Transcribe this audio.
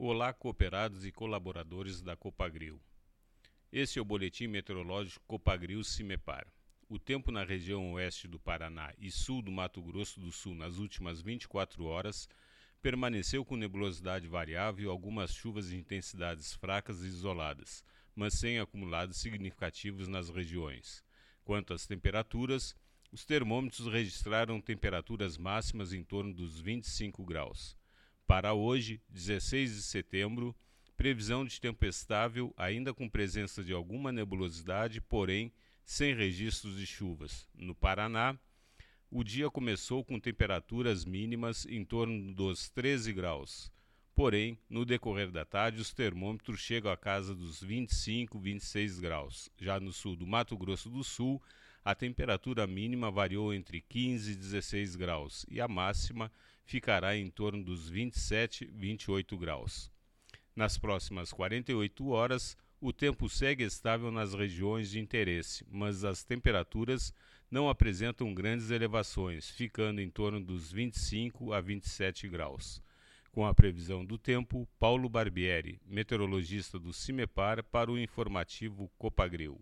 Olá, cooperados e colaboradores da Copagril. Este é o boletim meteorológico Copagril Cimepar. O tempo na região oeste do Paraná e sul do Mato Grosso do Sul nas últimas 24 horas permaneceu com nebulosidade variável algumas chuvas de intensidades fracas e isoladas, mas sem acumulados significativos nas regiões. Quanto às temperaturas, os termômetros registraram temperaturas máximas em torno dos 25 graus. Para hoje, 16 de setembro, previsão de tempo estável, ainda com presença de alguma nebulosidade, porém sem registros de chuvas. No Paraná, o dia começou com temperaturas mínimas em torno dos 13 graus. Porém, no decorrer da tarde, os termômetros chegam à casa dos 25, 26 graus. Já no sul do Mato Grosso do Sul, a temperatura mínima variou entre 15 e 16 graus e a máxima ficará em torno dos 27, 28 graus. Nas próximas 48 horas, o tempo segue estável nas regiões de interesse, mas as temperaturas não apresentam grandes elevações, ficando em torno dos 25 a 27 graus. Com a previsão do tempo, Paulo Barbieri, meteorologista do CIMEPAR, para o informativo Copagril.